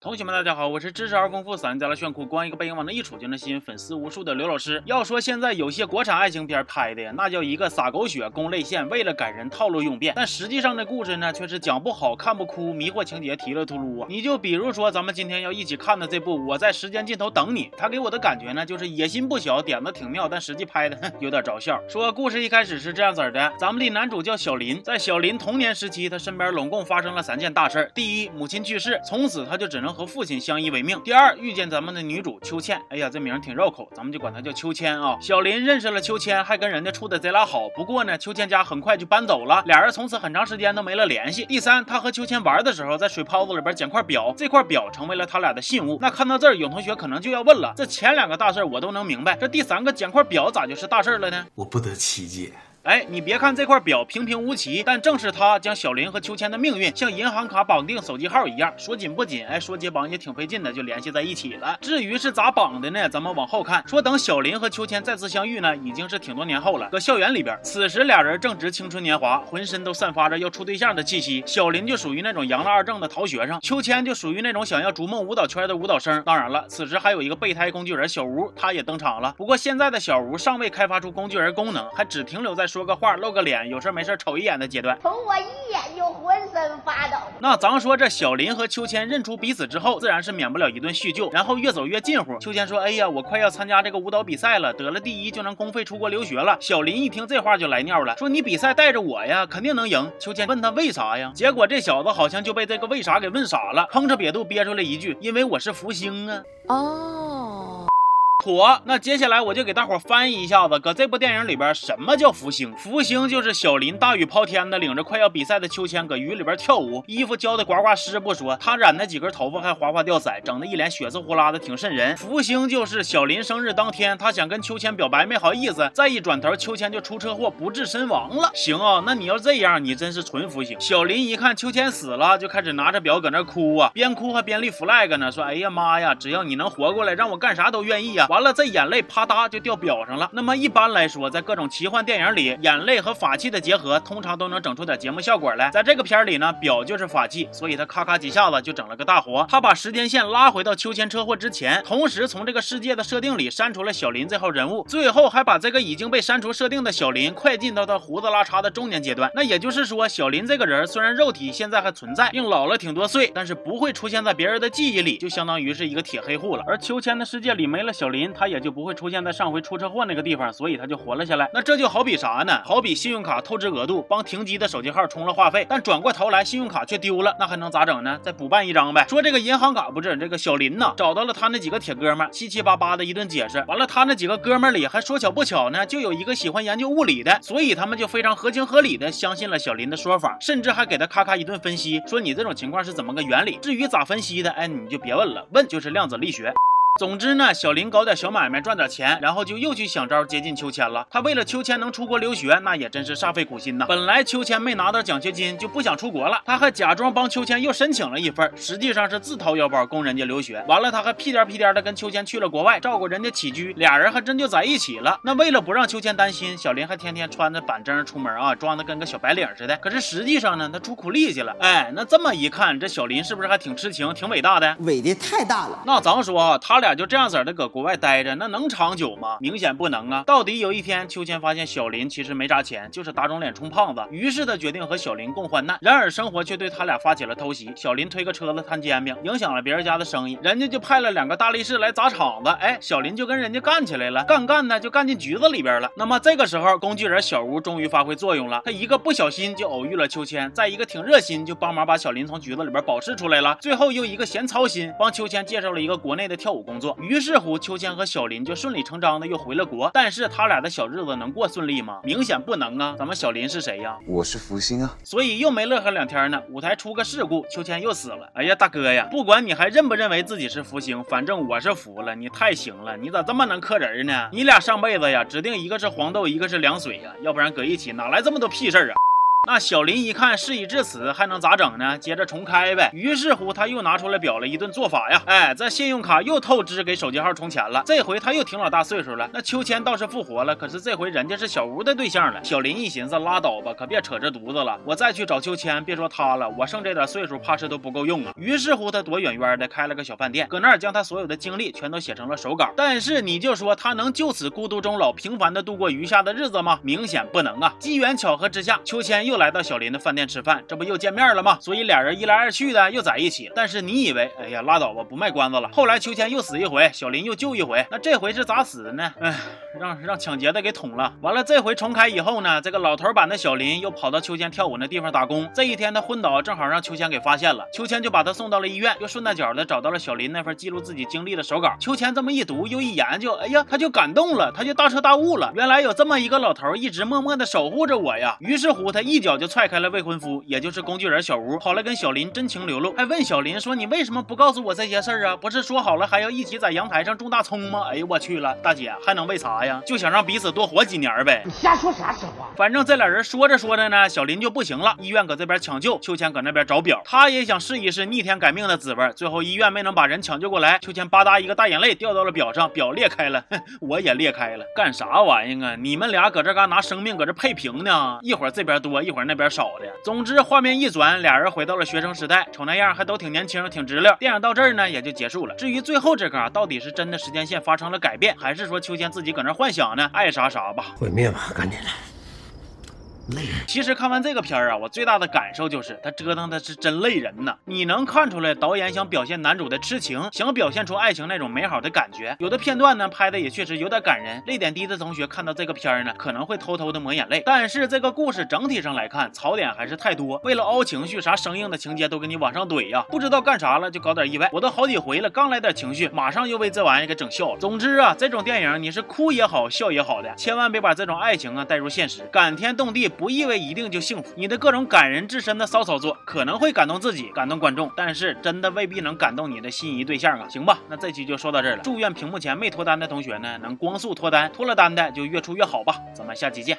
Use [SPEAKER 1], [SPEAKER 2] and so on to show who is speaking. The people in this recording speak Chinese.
[SPEAKER 1] 同学们，大家好，我是知识而丰富、三家的炫酷，光一个背影往那一杵就能吸引粉丝无数的刘老师。要说现在有些国产爱情片拍的呀，那叫一个洒狗血、攻泪腺，为了感人套路用遍。但实际上那故事呢，却是讲不好、看不哭、迷惑情节、提了秃噜啊。你就比如说咱们今天要一起看的这部《我在时间尽头等你》，它给我的感觉呢，就是野心不小，点子挺妙，但实际拍的哼有点着笑。说故事一开始是这样子的，咱们的男主叫小林，在小林童年时期，他身边拢共发生了三件大事第一，母亲去世，从此他就只能和父亲相依。为命。第二，遇见咱们的女主秋千，哎呀，这名挺绕口，咱们就管她叫秋千啊。小林认识了秋千，还跟人家处的贼拉好。不过呢，秋千家很快就搬走了，俩人从此很长时间都没了联系。第三，他和秋千玩的时候，在水泡子里边捡块表，这块表成为了他俩的信物。那看到这儿，有同学可能就要问了，这前两个大事我都能明白，这第三个捡块表咋就是大事了呢？
[SPEAKER 2] 我不得其解。
[SPEAKER 1] 哎，你别看这块表平平无奇，但正是它将小林和秋千的命运像银行卡绑定手机号一样，说紧不紧，哎，说解绑也挺费劲的，就联系在一起了。至于是咋绑的呢？咱们往后看，说等小林和秋千再次相遇呢，已经是挺多年后了，搁校园里边，此时俩人正值青春年华，浑身都散发着要处对象的气息。小林就属于那种杨了二正的逃学生，秋千就属于那种想要逐梦舞蹈圈的舞蹈生。当然了，此时还有一个备胎工具人小吴，他也登场了。不过现在的小吴尚未开发出工具人功能，还只停留在说说个话、露个脸。有事没事瞅一眼的阶段，
[SPEAKER 3] 瞅我一眼就浑身发抖。
[SPEAKER 1] 那咱说这小林和秋千认出彼此之后，自然是免不了一顿叙旧，然后越走越近乎。秋千说：“哎呀，我快要参加这个舞蹈比赛了，得了第一就能公费出国留学了。”小林一听这话就来尿了，说：“你比赛带着我呀，肯定能赢。”秋千问他为啥呀？结果这小子好像就被这个为啥给问傻了，吭哧瘪肚憋出来一句：“因为我是福星啊。”哦。妥，那接下来我就给大伙翻译一下子，搁这部电影里边，什么叫福星？福星就是小林大雨抛天的，领着快要比赛的秋千搁雨里边跳舞，衣服浇的呱呱湿不说，他染的几根头发还哗哗掉色，整的一脸血丝呼啦的，挺瘆人。福星就是小林生日当天，他想跟秋千表白，没好意思，再一转头，秋千就出车祸不治身亡了。行啊，那你要这样，你真是纯福星。小林一看秋千死了，就开始拿着表搁那哭啊，边哭还边立 flag 呢，说：“哎呀妈呀，只要你能活过来，让我干啥都愿意呀。”完了，这眼泪啪嗒就掉表上了。那么一般来说，在各种奇幻电影里，眼泪和法器的结合，通常都能整出点节目效果来。在这个片里呢，表就是法器，所以他咔咔几下子就整了个大活。他把时间线拉回到秋千车祸之前，同时从这个世界的设定里删除了小林这号人物，最后还把这个已经被删除设定的小林快进到他胡子拉碴的中年阶段。那也就是说，小林这个人虽然肉体现在还存在，并老了挺多岁，但是不会出现在别人的记忆里，就相当于是一个铁黑户了。而秋千的世界里没了小林，林他也就不会。出现在上回出车祸那个地方，所以他就活了下来。那这就好比啥呢？好比信用卡透支额度，帮停机的手机号充了话费，但转过头来信用卡却丢了，那还能咋整呢？再补办一张呗。说这个银行卡不是这个小林呢，找到了他那几个铁哥们，七七八八的一顿解释。完了，他那几个哥们里还说巧不巧呢，就有一个喜欢研究物理的，所以他们就非常合情合理的相信了小林的说法，甚至还给他咔咔一顿分析，说你这种情况是怎么个原理？至于咋分析的，哎，你就别问了，问就是量子力学。总之呢，小林搞点小买卖赚点钱，然后就又去想招接近秋千了。他为了秋千能出国留学，那也真是煞费苦心呐。本来秋千没拿到奖学金就不想出国了，他还假装帮秋千又申请了一份，实际上是自掏腰包供人家留学。完了，他还屁颠屁颠的跟秋千去了国外，照顾人家起居，俩人还真就在一起了。那为了不让秋千担心，小林还天天穿着板正出门啊，装的跟个小白领似的。可是实际上呢，他出苦力去了。哎，那这么一看，这小林是不是还挺痴情，挺伟大的？
[SPEAKER 4] 伟的太大了。
[SPEAKER 1] 那咱说啊，他俩。俩就这样子的搁国外待着，那能长久吗？明显不能啊！到底有一天，秋千发现小林其实没啥钱，就是打肿脸充胖子，于是他决定和小林共患难。然而生活却对他俩发起了偷袭。小林推个车子摊煎饼，影响了别人家的生意，人家就派了两个大力士来砸场子。哎，小林就跟人家干起来了，干干呢就干进局子里边了。那么这个时候，工具人小吴终于发挥作用了，他一个不小心就偶遇了秋千，再一个挺热心，就帮忙把小林从局子里边保释出来了。最后又一个嫌操心，帮秋千介绍了一个国内的跳舞工工作。于是乎。秋千和小林就顺理成章的又回了国，但是他俩的小日子能过顺利吗？明显不能啊！咱们小林是谁呀？
[SPEAKER 2] 我是福星啊！
[SPEAKER 1] 所以又没乐呵两天呢，舞台出个事故，秋千又死了。哎呀，大哥呀，不管你还认不认为自己是福星，反正我是服了，你太行了，你咋这么能克人呢？你俩上辈子呀，指定一个是黄豆，一个是凉水呀，要不然搁一起哪来这么多屁事儿啊？那小林一看事已至此，还能咋整呢？接着重开呗。于是乎，他又拿出来表了一顿做法呀。哎，这信用卡又透支，给手机号充钱了。这回他又挺老大岁数了。那秋千倒是复活了，可是这回人家是小吴的对象了。小林一寻思，拉倒吧，可别扯这犊子了。我再去找秋千，别说他了，我剩这点岁数，怕是都不够用啊。于是乎，他躲远远的开了个小饭店，搁那儿将他所有的经历全都写成了手稿。但是你就说他能就此孤独终老，平凡的度过余下的日子吗？明显不能啊。机缘巧合之下，秋千又来到小林的饭店。吃饭，这不又见面了吗？所以俩人一来二去的又在一起。但是你以为，哎呀，拉倒吧，不卖关子了。后来秋千又死一回，小林又救一回，那这回是咋死的呢？哎，让让抢劫的给捅了。完了，这回重开以后呢，这个老头版的小林又跑到秋千跳舞那地方打工。这一天他昏倒，正好让秋千给发现了。秋千就把他送到了医院，又顺带脚的找到了小林那份记录自己经历的手稿。秋千这么一读又一研究，哎呀，他就感动了，他就大彻大悟了。原来有这么一个老头一直默默的守护着我呀。于是乎，他一脚就踹开了未婚夫，也就是。工具人小吴跑来跟小林真情流露，还问小林说：“你为什么不告诉我这些事儿啊？不是说好了还要一起在阳台上种大葱吗？”哎呦我去了，大姐还能为啥呀？就想让彼此多活几年呗。
[SPEAKER 4] 你瞎说啥实话？
[SPEAKER 1] 反正这俩人说着说着呢，小林就不行了，医院搁这边抢救，秋千搁那边找表，他也想试一试逆天改命的滋味。最后医院没能把人抢救过来，秋千吧嗒一个大眼泪掉到了表上，表裂开了，我也裂开了，干啥玩意啊？你们俩搁这嘎拿生命搁这配平呢？一会儿这边多，一会儿那边少的。总之画面一转，俩人。回到了学生时代，瞅那样还都挺年轻，挺直溜。电影到这儿呢也就结束了。至于最后这嘎到底是真的时间线发生了改变，还是说秋千自己搁那幻想呢？爱啥啥吧，
[SPEAKER 4] 毁灭吧，赶紧的。累。
[SPEAKER 1] 其实看完这个片儿啊，我最大的感受就是他折腾的是真累人呐。你能看出来导演想表现男主的痴情，想表现出爱情那种美好的感觉。有的片段呢拍的也确实有点感人，泪点低的同学看到这个片儿呢，可能会偷偷的抹眼泪。但是这个故事整体上来看，槽点还是太多。为了凹情绪，啥生硬的情节都给你往上怼呀，不知道干啥了就搞点意外。我都好几回了，刚来点情绪，马上又被这玩意给整笑了。总之啊，这种电影你是哭也好，笑也好的，千万别把这种爱情啊带入现实。感天动地不意味。一定就幸福。你的各种感人至深的骚操作可能会感动自己，感动观众，但是真的未必能感动你的心仪对象啊。行吧，那这期就说到这儿了。祝愿屏幕前没脱单的同学呢，能光速脱单；脱了单的就越出越好吧。咱们下期见。